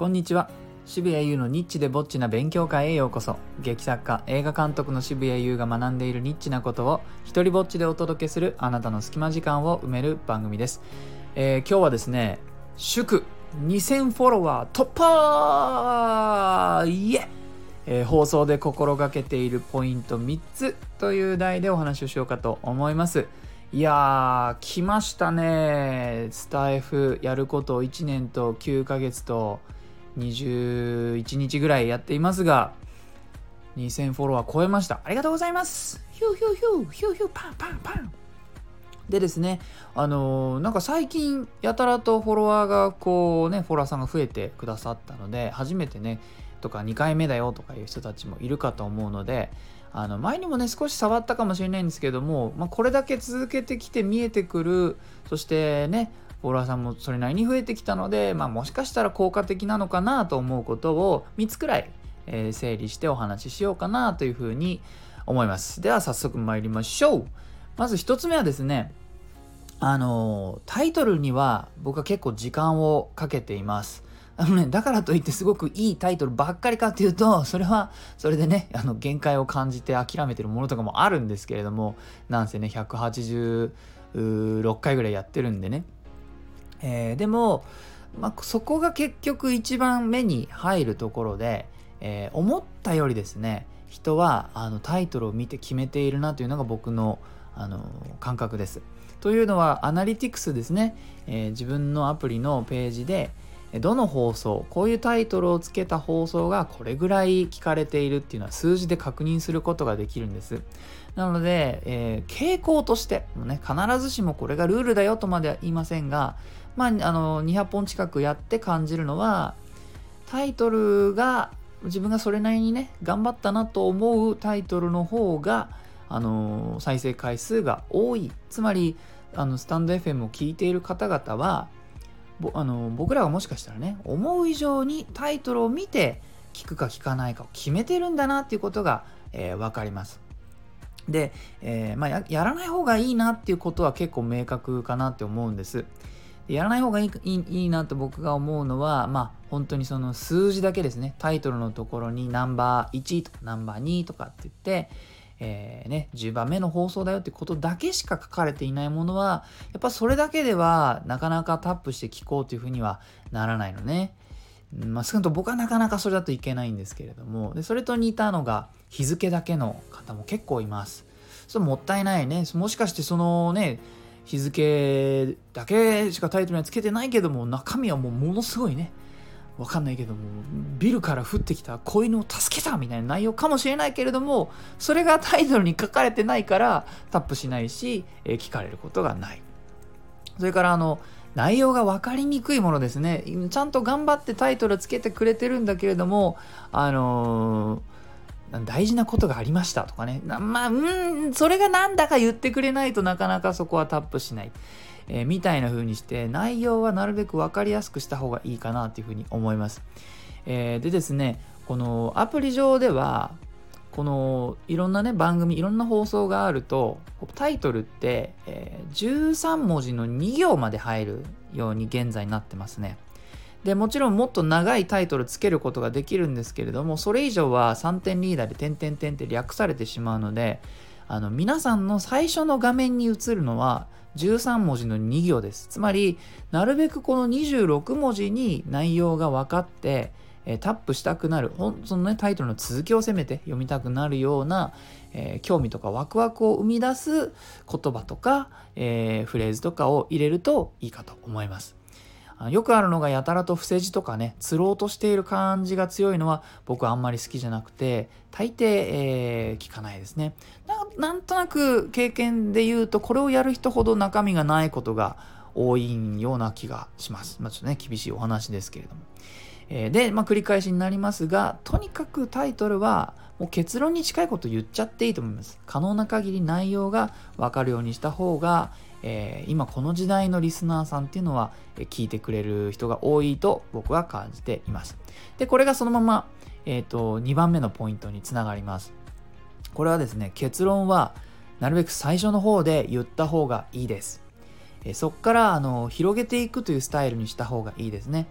こんにちは。渋谷優のニッチでぼっちな勉強会へようこそ。劇作家映画監督の渋谷優が学んでいるニッチなことを一人ぼっちでお届けするあなたの隙間時間を埋める番組です、えー今日はですね祝2000フォロワー突破!イエえー放送で心がけているポイント3つという題でお話をしようかと思います。いやー来ましたね。スタイフやることを1年と9ヶ月と21日ぐらいやっていますが2000フォロワー超えました。ありがとうございます。ヒューヒューヒューヒューヒューパンパンパン。でですねあのーなんか最近やたらとフォロワーがこうねフォロワーさんが増えてくださったので初めてねとか2回目だよとかいう人たちもいるかと思うのであの前にもね少し触ったかもしれないんですけども、まあ、これだけ続けてきて見えてくるそしてねフォロワーさんもそれなりに増えてきたので、まあ、もしかしたら効果的なのかなと思うことを3つくらい、え整理してお話ししようかなというふうに思います。では早速参りましょう。まず1つ目はですねあのタイトルには僕は結構時間をかけています。あのね、だからといってすごくいいタイトルばっかりかっていうと、それはそれでね、あの限界を感じて諦めてるものとかもあるんですけれども、なんせね、186回ぐらいやってるんでね。えーでも、まあ、そこが結局一番目に入るところで、えー思ったよりですね、人はあのタイトルを見て決めているなというのが僕のあの感覚です。というのは、アナリティクスですね、えー自分のアプリのページで、どの放送こういうタイトルをつけた放送がこれぐらい聞かれているっていうのは数字で確認することができるんです。なので、えー傾向としても、ね、必ずしもこれがルールだよとまでは言いませんが、まあ、あの200本近くやって感じるのはタイトルが自分がそれなりにね頑張ったなと思うタイトルの方があの再生回数が多い。つまりあのスタンド FM を聞いている方々はあの僕らがもしかしたらね思う以上にタイトルを見て聞くか聞かないかを決めてるんだなっていうことが、えー分かります。で、えーまあや、やらない方がいいなっていうことは結構明確かなって思うんです。やらない方がいいいいいいなと僕が思うのは、まあ、本当にその数字だけですね。タイトルのところにナンバー1とかナンバー2とかって言って、えーね、10番目の放送だよってことだけしか書かれていないものはやっぱそれだけではなかなかタップして聞こうというふうにはならないのね。うんまあ、少なくとも僕はなかなかそれだといけないんですけれどもでそれと似たのが日付だけの方も結構います。それもったいないね。もしかしてそのね日付だけしかタイトルにはつけてないけども中身はもうものすごいねわかんないけどもビルから降ってきた子犬を助けたみたいな内容かもしれないけれどもそれがタイトルに書かれてないからタップしないし、えー聞かれることがない。それからあの内容が分かりにくいものですね。ちゃんと頑張ってタイトルつけてくれてるんだけれどもあのー大事なことがありましたとかね。まあうんそれがなんだか言ってくれないとなかなかそこはタップしない。えーみたいな風にして内容はなるべく分かりやすくした方がいいかなというふうに思います。えーでですねこのアプリ上ではこのいろんなね番組いろんな放送があるとタイトルって、えー13文字の2行まで入るように現在になってますね。でもちろんもっと長いタイトルつけることができるんですけれどもそれ以上は3点リーダーで点々点って略されてしまうのであの皆さんの最初の画面に映るのは13文字の2行です。つまりなるべくこの26文字に内容が分かって、えータップしたくなる。そのねタイトルの続きをせめて読みたくなるような、えー興味とかワクワクを生み出す言葉とか、えーフレーズとかを入れるといいかと思います。よくあるのがやたらと伏せ字とかね釣ろうとしている感じが強いのは僕はあんまり好きじゃなくて大抵、えー聞かないですねななんとなく経験で言うとこれをやる人ほど中身がないことが多いような気がします。まあ、ちょっとね厳しいお話ですけれども。えーで、まあ、繰り返しになりますがとにかくタイトルはもう結論に近いこと言っちゃっていいと思います。可能な限り内容が分かるようにした方が、えー今この時代のリスナーさんっていうのはえー聞いてくれる人が多いと僕は感じています。でこれがそのまま、えー、と2番目のポイントにつながります。これはですね結論はなるべく最初の方で言った方がいいです。えそこからあの広げていくというスタイルにした方がいいですね。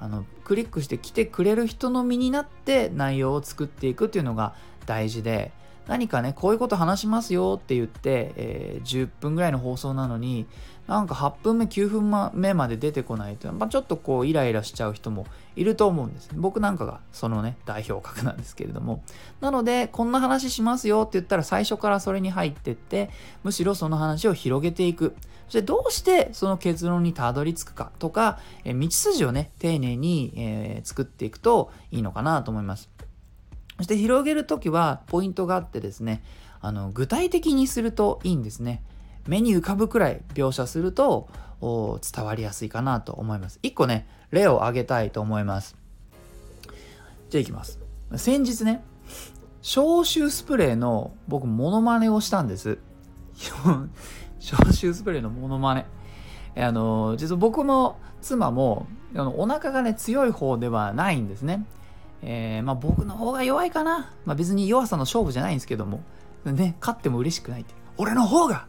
あのクリックして来てくれる人の身になって内容を作っていくっていうのが大事で何かねこういうこと話しますよって言って、えー、10分ぐらいの放送なのになんか8分目9分目まで出てこないと、まあ、ちょっとこうイライラしちゃう人もいると思うんです僕なんかがそのね代表格なんですけれども。なのでこんな話しますよって言ったら最初からそれに入ってってむしろその話を広げていく。そしてどうしてその結論にたどり着くかとか、え道筋をね丁寧に、えー、作っていくといいのかなと思います。そして広げるときはポイントがあってですねあの具体的にするといいんですね目に浮かぶくらい描写すると伝わりやすいかなと思います。一個ね、例を挙げたいと思います。じゃあいきます。先日ね、消臭スプレーの僕モノマネをしたんです。消臭スプレーのモノマネ。あの、実は僕も妻もあのお腹がね強い方ではないんですね。えー、まあ僕の方が弱いかな。まあ別に弱さの勝負じゃないんですけども、ね、勝っても嬉しくないって。俺の方が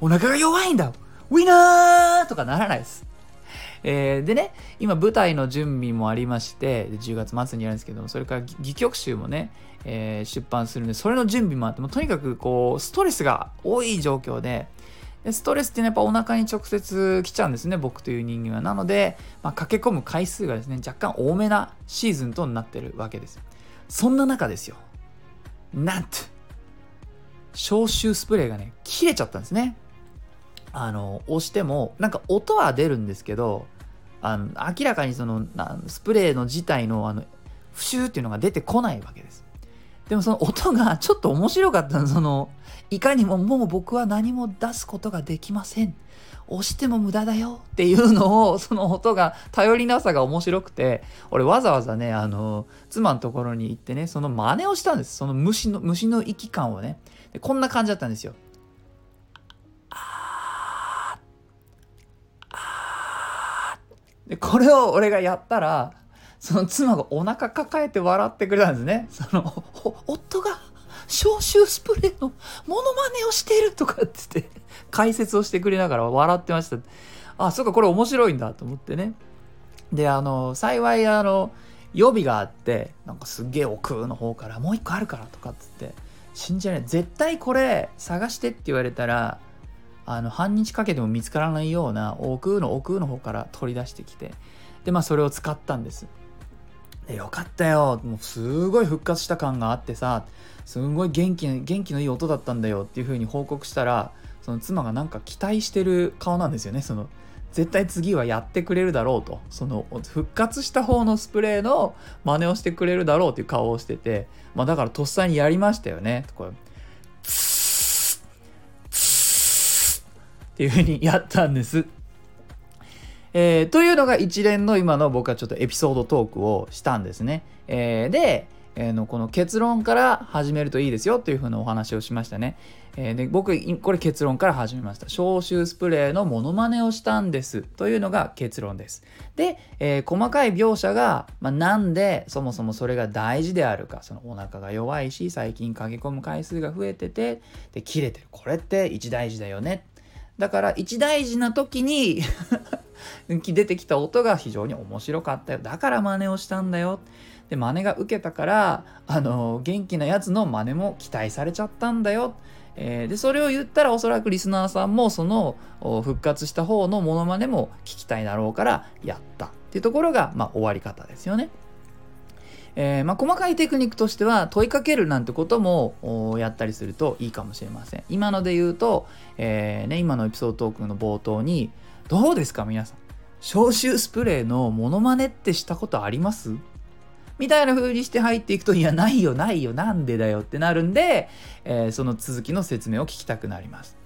お腹が弱いんだウィナーとかならないです。えー、でね、今舞台の準備もありまして、10月末にやるんですけども、それから戯曲集もね、えー、出版するんで、それの準備もあって、もとにかくこう、ストレスが多い状況で、でストレスっていうのはやっぱお腹に直接来ちゃうんですね、僕という人間は。なので、まあ、駆け込む回数がですね、若干多めなシーズンとなってるわけです。そんな中ですよ。なんと、消臭スプレーがね、切れちゃったんですね。あの押してもなんか音は出るんですけどあの明らかにそのスプレーの自体のあのプシューっていうのが出てこないわけですでもその音がちょっと面白かったの。そのいかにももう僕は何も出すことができません。押しても無駄だよっていうのをその音が頼りなさが面白くて。俺わざわざねあの妻のところに行ってねその真似をしたんです。その虫の虫の息感をね。でこんな感じだったんですよ。でこれを俺がやったらその妻がお腹抱えて笑ってくれたんですね。その夫が消臭スプレーのモノマネをしているとかって言って解説をしてくれながら笑ってました。あそっかこれ面白いんだと思ってね。であの幸いあの予備があってなんかすっげえ奥の方からもう一個あるからとかっつって信じられない。絶対これ探してって言われたらあの半日かけても見つからないような奥の奥の方から取り出してきてでまあそれを使ったんです。でよかったよ。もうすごい復活した感があってさすごい元気元気のいい音だったんだよ。っていう風に報告したらその妻がなんか期待してる顔なんですよね。その絶対次はやってくれるだろうと。その復活した方のスプレーの真似をしてくれるだろう。っていう顔をしててまあだからとっさにやりましたよね。これっていうふうにやったんです。えー、というのが一連の今の僕はちょっとエピソードトークをしたんですね。えー、で、えー、のこの結論から始めるといいですよというふうなお話をしましたね。えー、で僕これ結論から始めました。消臭スプレーのモノマネをしたんですというのが結論です。で、えー、細かい描写が、まあ、なんでそもそもそれが大事であるかそのお腹が弱いし最近駆け込む回数が増えててで切れてるこれって一大事だよねだから一大事な時に 出てきた音が非常に面白かったよだから真似をしたんだよで真似が受けたからあの元気なやつの真似も期待されちゃったんだよえー、でそれを言ったらおそらくリスナーさんもその復活した方のモノマネも聞きたいだろうからやったっていうところが、まあ、終わり方ですよね。えー、まあ、細かいテクニックとしては問いかけるなんてこともやったりするといいかもしれません。今ので言うと、えー、ね、今のエピソードトークの冒頭にどうですか皆さん消臭スプレーのモノマネってしたことあります？みたいな風にして入っていくと、いや、ないよ、ないよ、なんでだよってなるんで、えー、その続きの説明を聞きたくなります。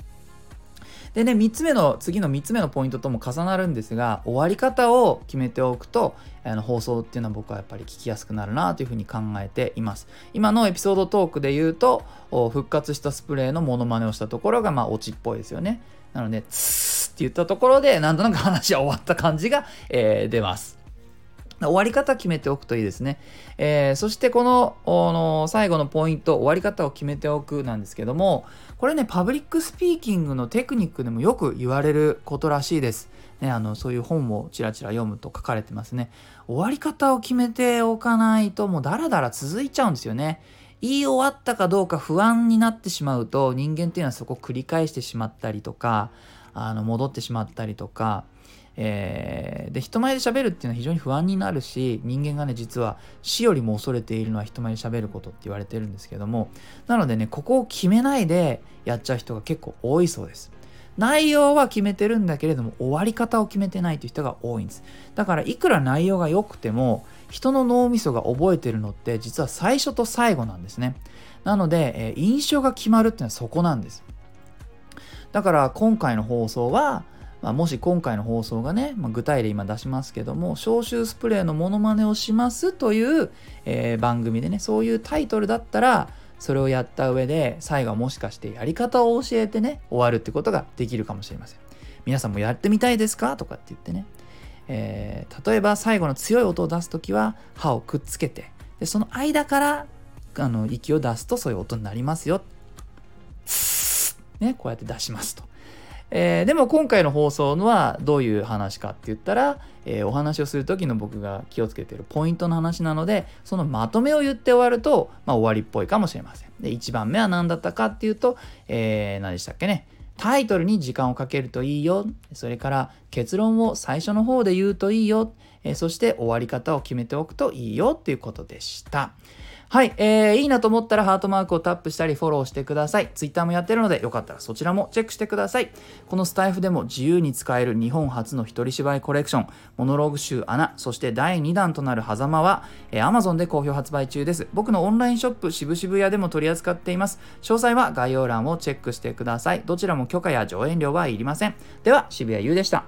でね、3つ目の、次の3つ目のポイントとも重なるんですが、終わり方を決めておくと、あの放送っていうのは僕はやっぱり聞きやすくなるなというふうに考えています。今のエピソードトークで言うと、復活したスプレーのモノマネをしたところが、まあ、オチっぽいですよね。なので、ツー言ったところで、なんとなく話は終わった感じが、えー、出ます。終わり方決めておくといいですね。えー、そしてこのの最後のポイント、終わり方を決めておくなんですけども、これね、パブリックスピーキングのテクニックでもよく言われることらしいです。ね、あのそういう本をちらちら読むと書かれてますね。終わり方を決めておかないともうダラダラ続いちゃうんですよね。言い終わったかどうか不安になってしまうと人間っていうのはそこを繰り返してしまったりとかあの戻ってしまったりとかえー、で人前で喋るっていうのは非常に不安になるし人間がね実は死よりも恐れているのは人前で喋ることって言われてるんですけどもなのでねここを決めないでやっちゃう人が結構多いそうです。内容は決めてるんだけれども終わり方を決めてないという人が多いんです。だからいくら内容が良くても人の脳みそが覚えてるのって実は最初と最後なんですね。なので、えー、印象が決まるっていうのはそこなんです。だから今回の放送はまあ、もし今回の放送がね、まあ、具体例今出しますけども、消臭スプレーのモノマネをしますという、えー、番組でね、そういうタイトルだったら、それをやった上で、最後はもしかしてやり方を教えてね、終わるってことができるかもしれません。皆さんもやってみたいですか？とかって言ってね、えー、例えば最後の強い音を出す時は歯をくっつけて、でその間からあの息を出すとそういう音になりますよ。ね、こうやって出しますと。えー、でも今回の放送のはどういう話かって言ったら、えー、お話をする時の僕が気をつけてるポイントの話なのでそのまとめを言って終わると、まあ、終わりっぽいかもしれません。で1番目は何だったかっていうと、えー、何でしたっけねタイトルに時間をかけるといいよそれから結論を最初の方で言うといいよ、えそして終わり方を決めておくといいよっていうことでした。はい、えー、いいなと思ったらハートマークをタップしたりフォローしてください。Twitter もやってるのでよかったらそちらもチェックしてください。このスタイフでも自由に使える日本初の一人芝居コレクション、モノローグ集穴、そして第2弾となる狭間は、えー、Amazon で好評発売中です。僕のオンラインショップ渋々屋でも取り扱っています。詳細は概要欄をチェックしてください。どちらも許可や上演料はいりません。では、渋谷優でした。